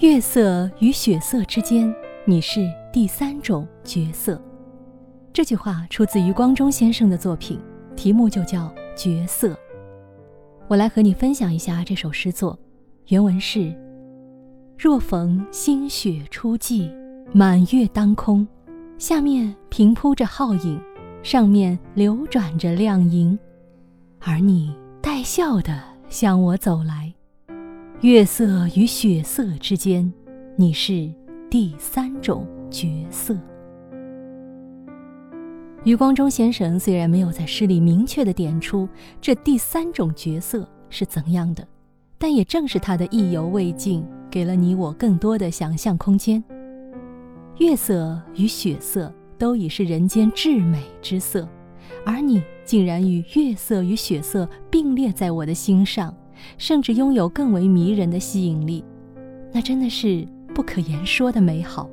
月色与血色之间，你是第三种角色。这句话出自余光中先生的作品，题目就叫《角色》。我来和你分享一下这首诗作，原文是：若逢新雪初霁，满月当空，下面平铺着皓影，上面流转着亮银，而你带笑的向我走来。月色与血色之间，你是第三种角色。余光中先生虽然没有在诗里明确的点出这第三种角色是怎样的，但也正是他的意犹未尽，给了你我更多的想象空间。月色与血色都已是人间至美之色，而你竟然与月色与血色并列在我的心上。甚至拥有更为迷人的吸引力，那真的是不可言说的美好。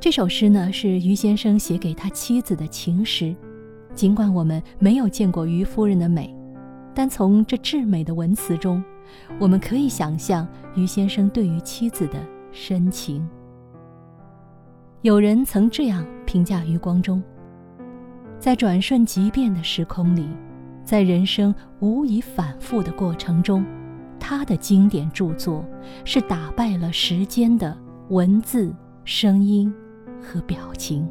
这首诗呢，是余先生写给他妻子的情诗。尽管我们没有见过余夫人的美，但从这至美的文词中，我们可以想象余先生对于妻子的深情。有人曾这样评价余光中：在转瞬即变的时空里。在人生无以反复的过程中，他的经典著作是打败了时间的文字、声音和表情。